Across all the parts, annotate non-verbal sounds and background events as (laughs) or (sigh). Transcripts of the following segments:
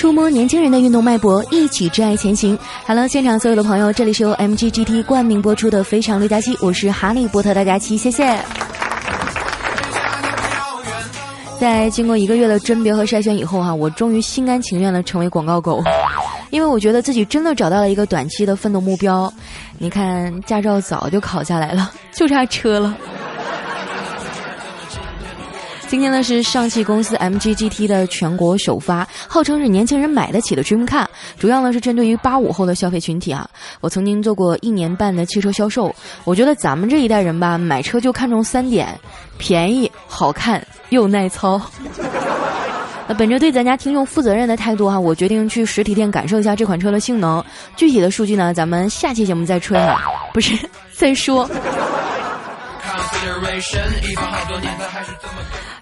触摸年轻人的运动脉搏，一起挚爱前行。Hello，现场所有的朋友，这里是由 MGGT 冠名播出的《非常六加七》，我是哈利波特大家七，谢谢。在经过一个月的甄别和筛选以后哈，我终于心甘情愿的成为广告狗，因为我觉得自己真的找到了一个短期的奋斗目标。你看，驾照早就考下来了，就差车了。今天呢是上汽公司 MGGT 的全国首发，号称是年轻人买得起的 Dream Car，主要呢是针对于八五后的消费群体啊。我曾经做过一年半的汽车销售，我觉得咱们这一代人吧，买车就看重三点：便宜、好看又耐操。(laughs) 那本着对咱家听众负责任的态度哈，我决定去实体店感受一下这款车的性能。具体的数据呢，咱们下期节目再吹哈，不是再说。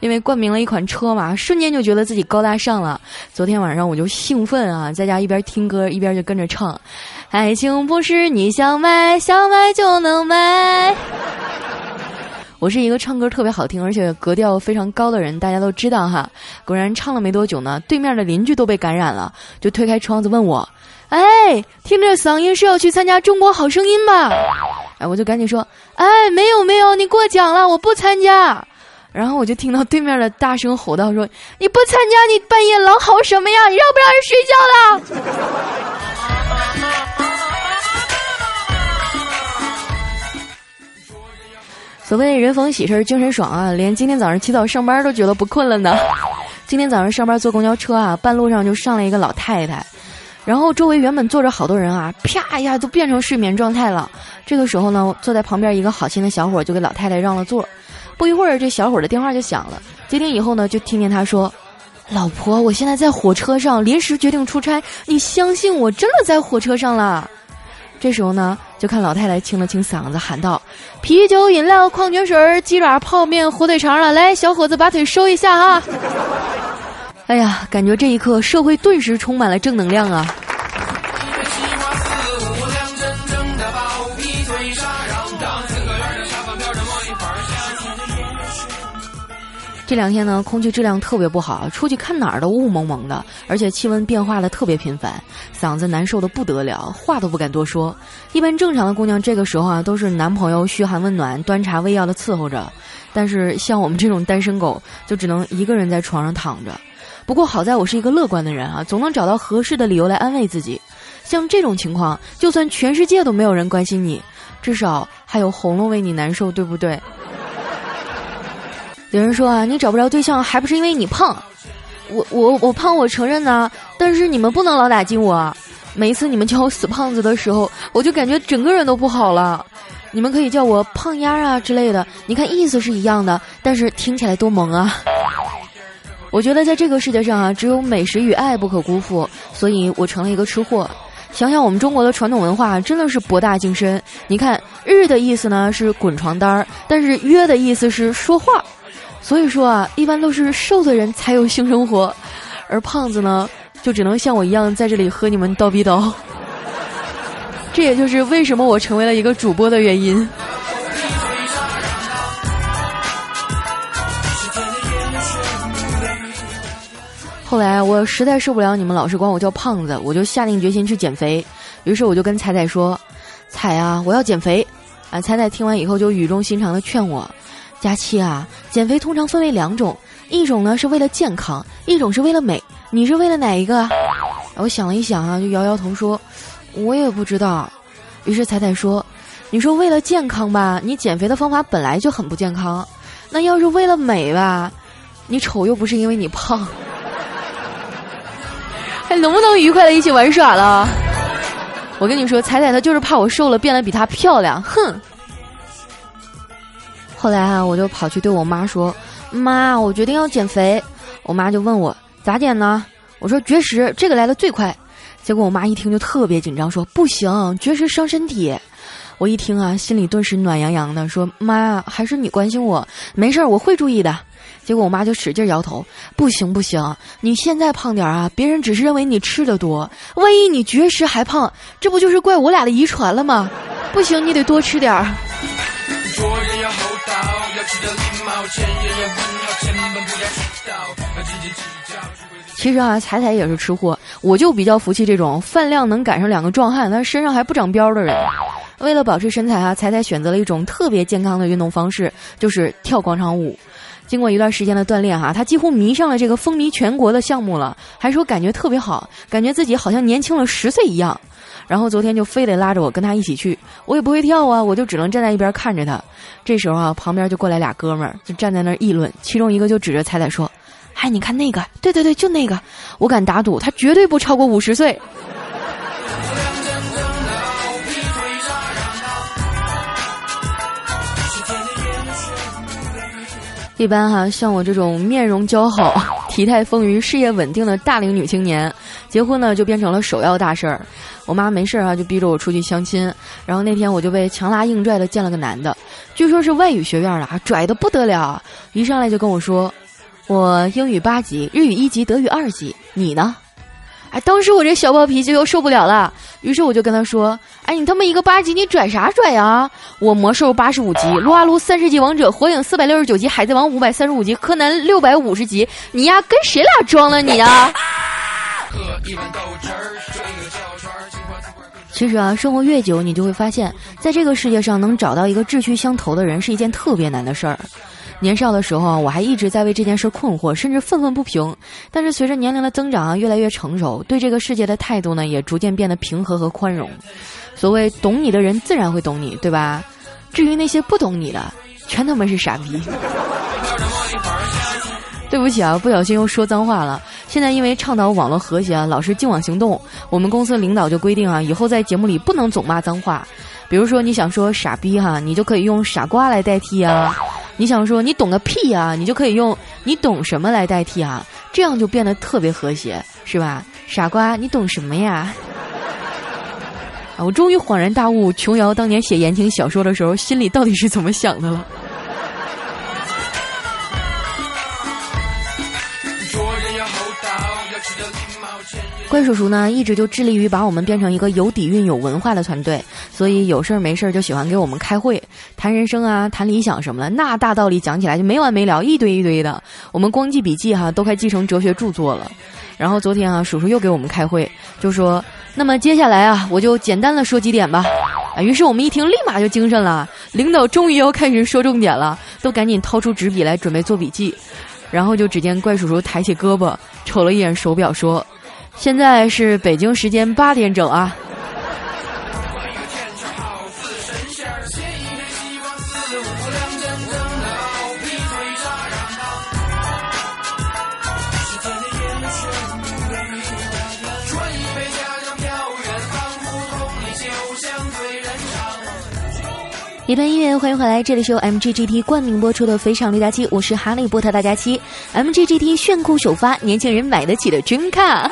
因为冠名了一款车嘛，瞬间就觉得自己高大上了。昨天晚上我就兴奋啊，在家一边听歌一边就跟着唱：“爱情不是你想买想买就能买。”我是一个唱歌特别好听而且格调非常高的人，大家都知道哈。果然唱了没多久呢，对面的邻居都被感染了，就推开窗子问我：“哎，听这嗓音是要去参加中国好声音吧？”哎，我就赶紧说：“哎，没有没有，你过奖了，我不参加。”然后我就听到对面的大声吼道：“说你不参加，你半夜狼嚎什么呀？你让不让人睡觉了？”所谓人逢喜事精神爽啊，连今天早上起早上班都觉得不困了呢。今天早上上班坐公交车啊，半路上就上来一个老太太，然后周围原本坐着好多人啊，啪一下都变成睡眠状态了。这个时候呢，坐在旁边一个好心的小伙就给老太太让了座。不一会儿，这小伙的电话就响了。接听以后呢，就听见他说：“老婆，我现在在火车上，临时决定出差，你相信我，真的在火车上了。”这时候呢，就看老太太清了清嗓子，喊道：“啤酒、饮料、矿泉水、鸡爪、泡面、火腿肠了，来，小伙子把腿收一下哈。(laughs) ”哎呀，感觉这一刻社会顿时充满了正能量啊！这两天呢，空气质量特别不好，出去看哪儿都雾蒙蒙的，而且气温变化的特别频繁，嗓子难受的不得了，话都不敢多说。一般正常的姑娘这个时候啊，都是男朋友嘘寒问暖、端茶喂药的伺候着，但是像我们这种单身狗，就只能一个人在床上躺着。不过好在我是一个乐观的人啊，总能找到合适的理由来安慰自己。像这种情况，就算全世界都没有人关心你，至少还有喉咙为你难受，对不对？有人说啊，你找不着对象还不是因为你胖？我我我胖，我承认呐。但是你们不能老打击我。每一次你们叫我死胖子的时候，我就感觉整个人都不好了。你们可以叫我胖丫啊之类的，你看意思是一样的，但是听起来多萌啊！我觉得在这个世界上啊，只有美食与爱不可辜负，所以我成了一个吃货。想想我们中国的传统文化真的是博大精深。你看“日”的意思呢是滚床单儿，但是“约”的意思是说话。所以说啊，一般都是瘦的人才有性生活，而胖子呢，就只能像我一样在这里和你们叨逼叨。(laughs) 这也就是为什么我成为了一个主播的原因。后来我实在受不了你们老是管我叫胖子，我就下定决心去减肥。于是我就跟彩彩说：“彩啊，我要减肥。”啊，彩彩听完以后就语重心长的劝我。佳期啊，减肥通常分为两种，一种呢是为了健康，一种是为了美。你是为了哪一个？我想了一想啊，就摇摇头说，我也不知道。于是彩彩说，你说为了健康吧，你减肥的方法本来就很不健康。那要是为了美吧，你丑又不是因为你胖。还 (laughs) 能不能愉快的一起玩耍了？我跟你说，彩彩她就是怕我瘦了变得比她漂亮，哼。后来啊，我就跑去对我妈说：“妈，我决定要减肥。”我妈就问我咋减呢？我说绝食，这个来的最快。结果我妈一听就特别紧张，说不行，绝食伤身体。我一听啊，心里顿时暖洋洋的，说妈，还是你关心我，没事儿，我会注意的。结果我妈就使劲摇头，不行不行，你现在胖点儿啊，别人只是认为你吃的多，万一你绝食还胖，这不就是怪我俩的遗传了吗？不行，你得多吃点儿。其实啊，彩彩也是吃货，我就比较服气这种饭量能赶上两个壮汉，但身上还不长膘的人。为了保持身材啊，彩彩选择了一种特别健康的运动方式，就是跳广场舞。经过一段时间的锻炼哈，他几乎迷上了这个风靡全国的项目了，还说感觉特别好，感觉自己好像年轻了十岁一样。然后昨天就非得拉着我跟他一起去，我也不会跳啊，我就只能站在一边看着他。这时候啊，旁边就过来俩哥们儿，就站在那儿议论，其中一个就指着彩彩说：“嗨，你看那个，对对对，就那个，我敢打赌他绝对不超过五十岁。”一般哈，像我这种面容姣好、(laughs) 体态丰腴、事业稳定的大龄女青年，结婚呢就变成了首要大事儿。我妈没事儿啊，就逼着我出去相亲。然后那天我就被强拉硬拽的见了个男的，据说是外语学院的，拽的不得了。一上来就跟我说：“我英语八级，日语一级，德语二级，你呢？”哎，当时我这小暴脾气又受不了了，于是我就跟他说：“哎，你他妈一个八级，你拽啥拽啊？我魔兽八十五级，撸啊撸三十级王者，火影四百六十九级，海贼王五百三十五级，柯南六百五十级，你呀跟谁俩装了你啊？” (laughs) 其实啊，生活越久，你就会发现，在这个世界上能找到一个志趣相投的人是一件特别难的事儿。年少的时候，我还一直在为这件事困惑，甚至愤愤不平。但是随着年龄的增长啊，越来越成熟，对这个世界的态度呢，也逐渐变得平和和宽容。所谓懂你的人，自然会懂你，对吧？至于那些不懂你的，全他妈是傻逼。(laughs) 对不起啊，不小心又说脏话了。现在因为倡导网络和谐啊，老是净网行动，我们公司领导就规定啊，以后在节目里不能总骂脏话。比如说你想说傻逼哈，你就可以用傻瓜来代替啊。你想说你懂个屁啊，你就可以用你懂什么来代替啊，这样就变得特别和谐，是吧？傻瓜，你懂什么呀？啊，我终于恍然大悟，琼瑶当年写言情小说的时候，心里到底是怎么想的了。怪叔叔呢，一直就致力于把我们变成一个有底蕴、有文化的团队，所以有事儿没事儿就喜欢给我们开会，谈人生啊，谈理想什么的，那大道理讲起来就没完没了，一堆一堆的。我们光记笔记哈，都快记成哲学著作了。然后昨天啊，叔叔又给我们开会，就说：“那么接下来啊，我就简单的说几点吧。”啊，于是我们一听，立马就精神了。领导终于要开始说重点了，都赶紧掏出纸笔来准备做笔记。然后就只见怪叔叔抬起胳膊，瞅了一眼手表，说。现在是北京时间八点整啊。一段音乐，欢迎回来，这里是由 MGGT 冠名播出的《非常六加七》，我是哈利波特大家七，MGGT 炫酷首发，年轻人买得起的 Dream Car。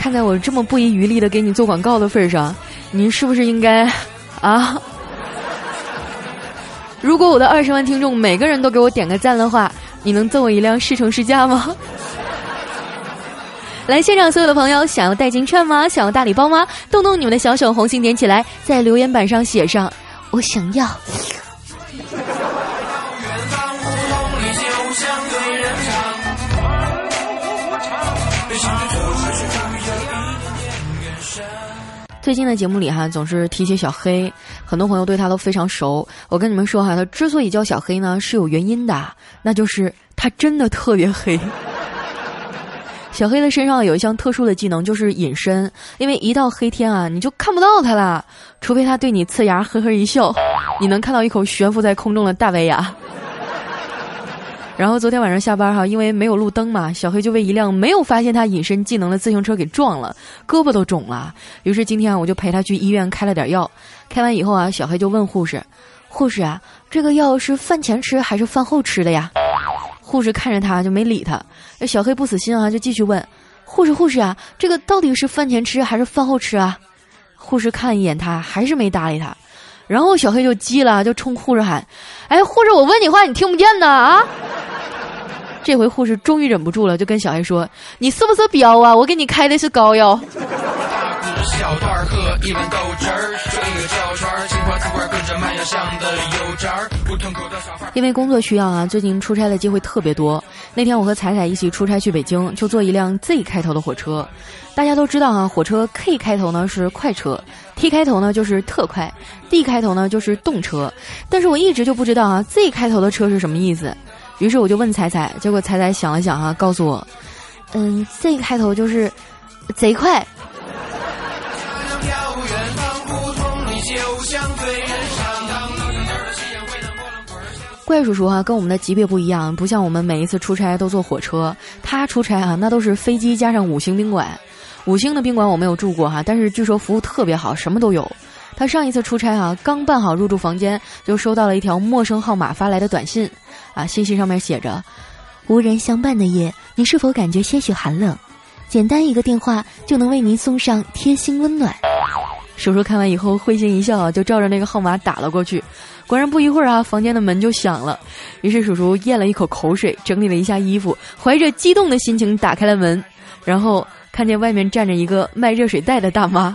看在我这么不遗余力的给你做广告的份上，你是不是应该啊？如果我的二十万听众每个人都给我点个赞的话，你能赠我一辆试乘试驾吗？来现场所有的朋友，想要代金券吗？想要大礼包吗？动动你们的小手，红心点起来，在留言板上写上“我想要”。最近的节目里哈，总是提起小黑，很多朋友对他都非常熟。我跟你们说哈，他之所以叫小黑呢，是有原因的，那就是他真的特别黑。(laughs) 小黑的身上有一项特殊的技能，就是隐身。因为一到黑天啊，你就看不到他了，除非他对你呲牙呵呵一笑，你能看到一口悬浮在空中的大白牙。然后昨天晚上下班哈，因为没有路灯嘛，小黑就被一辆没有发现他隐身技能的自行车给撞了，胳膊都肿了。于是今天啊，我就陪他去医院开了点药。开完以后啊，小黑就问护士：“护士啊，这个药是饭前吃还是饭后吃的呀？”护士看着他就没理他。小黑不死心啊，就继续问：“护士护士啊，这个到底是饭前吃还是饭后吃啊？”护士看一眼他，还是没搭理他。然后小黑就急了，就冲护士喊：“哎，护士，我问你话，你听不见呢啊？”这回护士终于忍不住了，就跟小黑说：“你是不是彪啊？我给你开的是膏药。”因为工作需要啊，最近出差的机会特别多。那天我和彩彩一起出差去北京，就坐一辆 Z 开头的火车。大家都知道啊，火车 K 开头呢是快车，T 开头呢就是特快，D 开头呢就是动车。但是我一直就不知道啊，Z 开头的车是什么意思。于是我就问彩彩，结果彩彩想了想啊，告诉我，嗯，Z 开头就是贼快。怪叔叔啊，跟我们的级别不一样，不像我们每一次出差都坐火车，他出差啊，那都是飞机加上五星宾馆。五星的宾馆我没有住过哈，但是据说服务特别好，什么都有。他上一次出差啊，刚办好入住房间，就收到了一条陌生号码发来的短信，啊，信息上面写着：“无人相伴的夜，你是否感觉些许寒冷？简单一个电话就能为您送上贴心温暖。”叔叔看完以后会心一笑，就照着那个号码打了过去。果然不一会儿啊，房间的门就响了。于是叔叔咽了一口口水，整理了一下衣服，怀着激动的心情打开了门，然后。看见外面站着一个卖热水袋的大妈。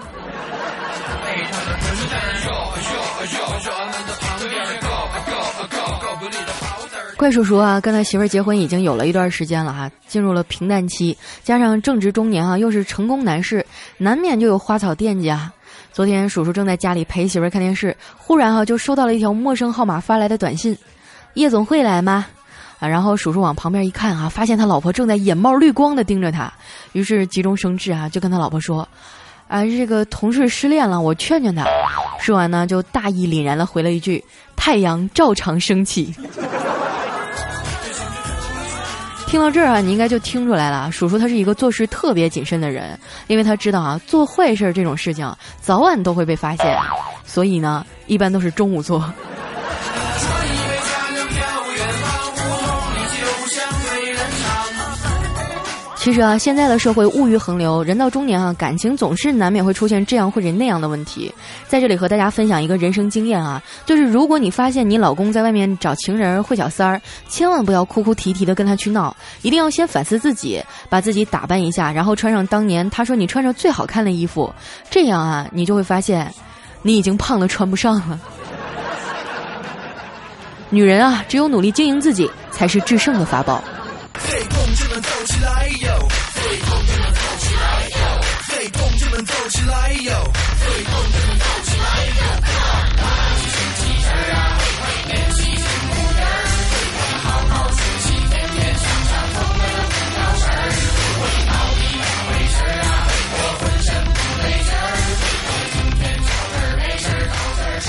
怪叔叔啊，跟他媳妇儿结婚已经有了一段时间了哈，进入了平淡期，加上正值中年啊，又是成功男士，难免就有花草惦记啊。昨天叔叔正在家里陪媳妇儿看电视，忽然哈就收到了一条陌生号码发来的短信：“夜总会来吗？”啊，然后叔叔往旁边一看啊，发现他老婆正在眼冒绿光的盯着他，于是急中生智啊，就跟他老婆说：“啊，这个同事失恋了，我劝劝他。”说完呢，就大义凛然的回了一句：“太阳照常升起。”听到这儿啊，你应该就听出来了，叔叔他是一个做事特别谨慎的人，因为他知道啊，做坏事这种事情早晚都会被发现，所以呢，一般都是中午做。其实啊，现在的社会物欲横流，人到中年啊，感情总是难免会出现这样或者那样的问题。在这里和大家分享一个人生经验啊，就是如果你发现你老公在外面找情人会小三儿，千万不要哭哭啼啼的跟他去闹，一定要先反思自己，把自己打扮一下，然后穿上当年他说你穿着最好看的衣服，这样啊，你就会发现，你已经胖的穿不上了。(laughs) 女人啊，只有努力经营自己，才是制胜的法宝。起来哟，最动的跳起来哟，拉起身神儿啊，别起身孤单，我们好好学习，天天向上，从没有不挑事儿。我到底咋回事儿啊？我浑身不对劲儿，我今天找事儿没事儿，找事儿吃。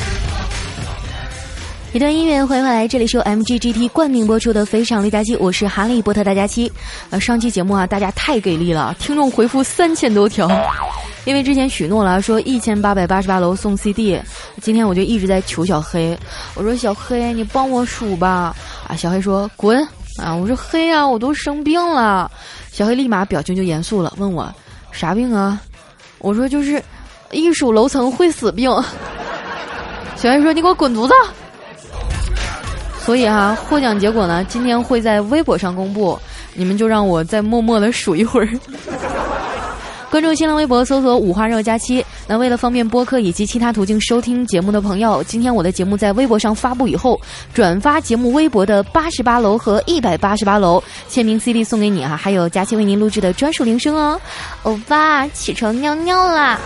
一段音乐，欢迎回来，这里是由 M G G T 冠名播出的《非常绿大机》，我是哈利波特大家期。呃，上期节目啊，大家太给力了，听众回复三千多条，因为之前许诺了说一千八百八十八楼送 CD，今天我就一直在求小黑，我说小黑你帮我数吧。啊，小黑说滚啊！我说黑啊，我都生病了。小黑立马表情就严肃了，问我啥病啊？我说就是一数楼层会死病。小黑说你给我滚犊子！所以哈，获奖结果呢，今天会在微博上公布，你们就让我再默默的数一会儿。关注新浪微博，搜索“五花肉佳期”。那为了方便播客以及其他途径收听节目的朋友，今天我的节目在微博上发布以后，转发节目微博的八十八楼和一百八十八楼签名 CD 送给你啊，还有佳期为您录制的专属铃声哦。欧巴，起床尿尿啦！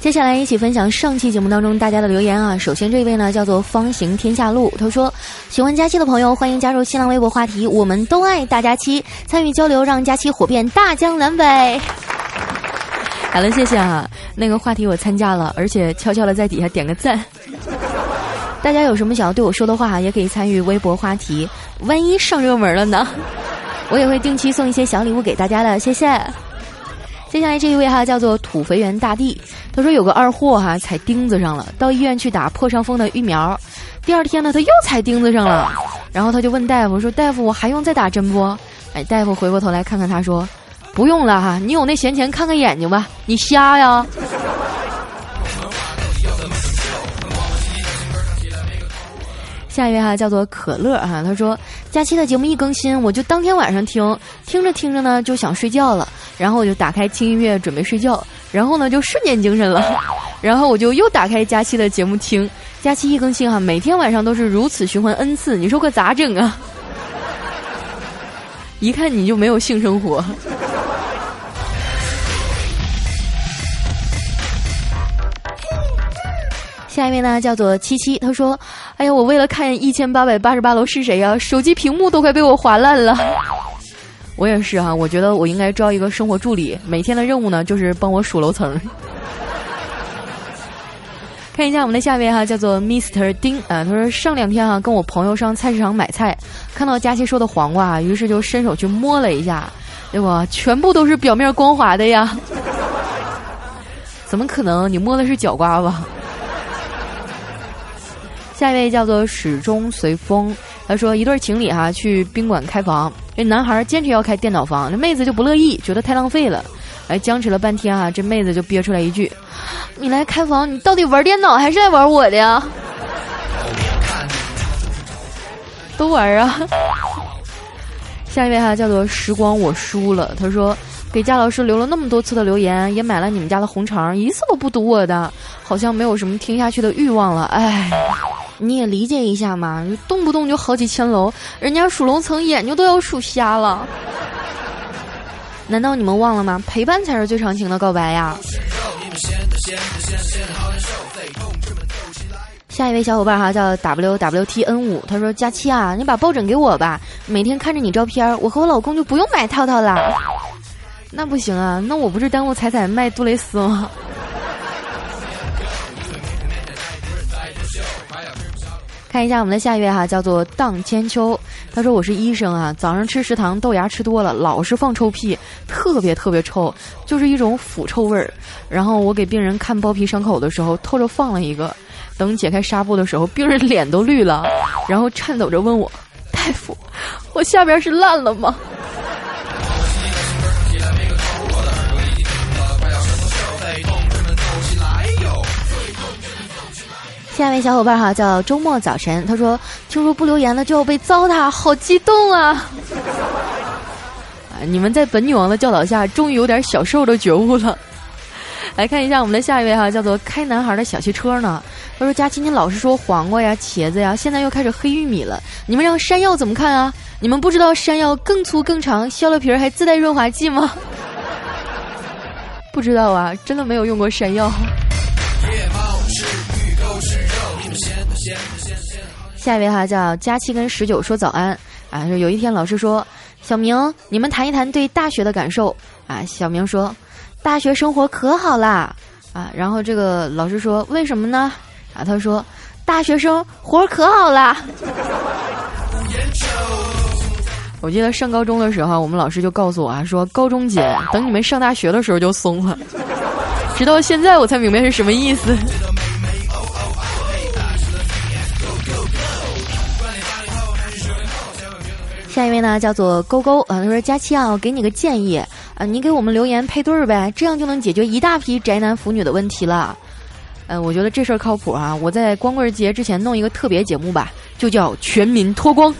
接下来一起分享上期节目当中大家的留言啊。首先这位呢叫做方行天下路，他说喜欢佳期的朋友欢迎加入新浪微博话题，我们都爱大佳期，参与交流让佳期火遍大江南北。(laughs) 好了，谢谢啊，那个话题我参加了，而且悄悄的在底下点个赞。(laughs) 大家有什么想要对我说的话，也可以参与微博话题，万一上热门了呢？(laughs) 我也会定期送一些小礼物给大家的，谢谢。接下来这一位哈叫做土肥圆大帝，他说有个二货哈踩钉子上了，到医院去打破伤风的疫苗，第二天呢他又踩钉子上了，然后他就问大夫说：“大夫，我还用再打针不？”哎，大夫回过头来看看他说：“不用了哈，你有那闲钱看看眼睛吧，你瞎呀？”下一位哈叫做可乐哈，他说假期的节目一更新，我就当天晚上听，听着听着呢就想睡觉了，然后我就打开轻音乐准备睡觉，然后呢就瞬间精神了，(laughs) 然后我就又打开假期的节目听，假期一更新哈，每天晚上都是如此循环 n 次，你说可咋整啊？(laughs) 一看你就没有性生活。下一位呢，叫做七七，他说：“哎呀，我为了看一千八百八十八楼是谁呀，手机屏幕都快被我划烂了。(laughs) ”我也是哈，我觉得我应该招一个生活助理，每天的任务呢就是帮我数楼层。(laughs) 看一下我们的下一位哈，叫做 Mr 丁啊，他说上两天哈跟我朋友上菜市场买菜，看到佳琪说的黄瓜，于是就伸手去摸了一下，结果全部都是表面光滑的呀。(laughs) 怎么可能？你摸的是角瓜吧？下一位叫做始终随风，他说一对情侣哈去宾馆开房，这男孩坚持要开电脑房，这妹子就不乐意，觉得太浪费了，哎僵持了半天啊，这妹子就憋出来一句：“你来开房，你到底玩电脑还是来玩我的呀？” (laughs) 都玩啊。(laughs) 下一位哈叫做时光我输了，他说给贾老师留了那么多次的留言，也买了你们家的红肠，一次都不读我的，好像没有什么听下去的欲望了，哎。你也理解一下嘛，动不动就好几千楼，人家数楼层眼睛都要数瞎了。难道你们忘了吗？陪伴才是最长情的告白呀！下一位小伙伴哈叫 W W T N 五，他说：“佳期啊，你把抱枕给我吧，每天看着你照片，我和我老公就不用买套套啦。”那不行啊，那我不是耽误彩彩卖杜蕾斯吗？看一下我们的下一位哈，叫做荡千秋。他说：“我是医生啊，早上吃食堂豆芽吃多了，老是放臭屁，特别特别臭，就是一种腐臭味儿。然后我给病人看包皮伤口的时候，偷着放了一个。等解开纱布的时候，病人脸都绿了，然后颤抖着问我：大夫，我下边是烂了吗？”下一位小伙伴哈叫周末早晨，他说：“听说不留言了就要被糟蹋，好激动啊！”啊，(laughs) 你们在本女王的教导下，终于有点小受的觉悟了。来看一下我们的下一位哈，叫做开男孩的小汽车呢。他说：“佳琪，你老是说黄瓜呀、茄子呀，现在又开始黑玉米了，你们让山药怎么看啊？你们不知道山药更粗更长，削了皮儿还自带润滑剂吗？” (laughs) 不知道啊，真的没有用过山药。下一位哈叫佳期跟十九说早安啊，说有一天老师说小明，你们谈一谈对大学的感受啊。小明说大学生活可好啦啊，然后这个老师说为什么呢啊？他说大学生活可好啦。(laughs) 我记得上高中的时候，我们老师就告诉我啊，说高中紧，等你们上大学的时候就松了。直到现在我才明白是什么意思。位呢，叫做勾勾啊，他说：“佳期啊，我给你个建议啊，你给我们留言配对儿呗，这样就能解决一大批宅男腐女的问题了。”嗯，我觉得这事儿靠谱啊，我在光棍节之前弄一个特别节目吧，就叫全民脱光，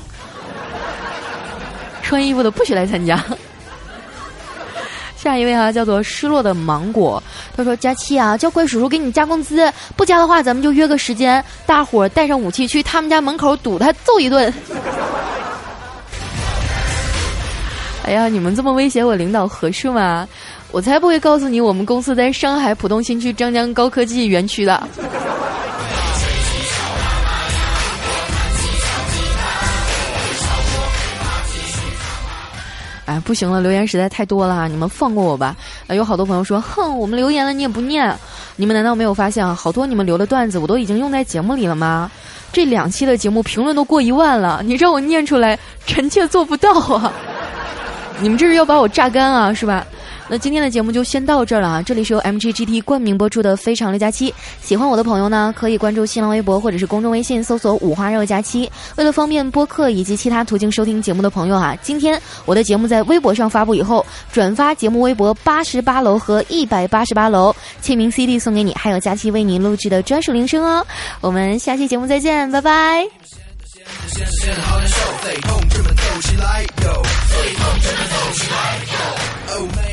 (laughs) 穿衣服的不许来参加。(laughs) 下一位啊，叫做失落的芒果，他说：“佳期啊，叫怪叔叔给你加工资，不加的话，咱们就约个时间，大伙儿带上武器去他们家门口堵他，揍一顿。”哎呀，你们这么威胁我领导合适吗？我才不会告诉你，我们公司在上海浦东新区张江高科技园区的。哎，不行了，留言实在太多了，你们放过我吧。啊，有好多朋友说，哼，我们留言了你也不念，你们难道没有发现？好多你们留的段子我都已经用在节目里了吗？这两期的节目评论都过一万了，你让我念出来，臣妾做不到啊！你们这是要把我榨干啊，是吧？那今天的节目就先到这儿了啊！这里是由 MGGT 冠名播出的《非常六加七》，喜欢我的朋友呢，可以关注新浪微博或者是公众微信搜索“五花肉加七”。为了方便播客以及其他途径收听节目的朋友啊，今天我的节目在微博上发布以后，转发节目微博八十八楼和一百八十八楼签名 CD 送给你，还有佳期为您录制的专属铃声哦！我们下期节目再见，拜拜。现在现在现在好难受，所以同志们走起来哟，所以同志们走起来哟。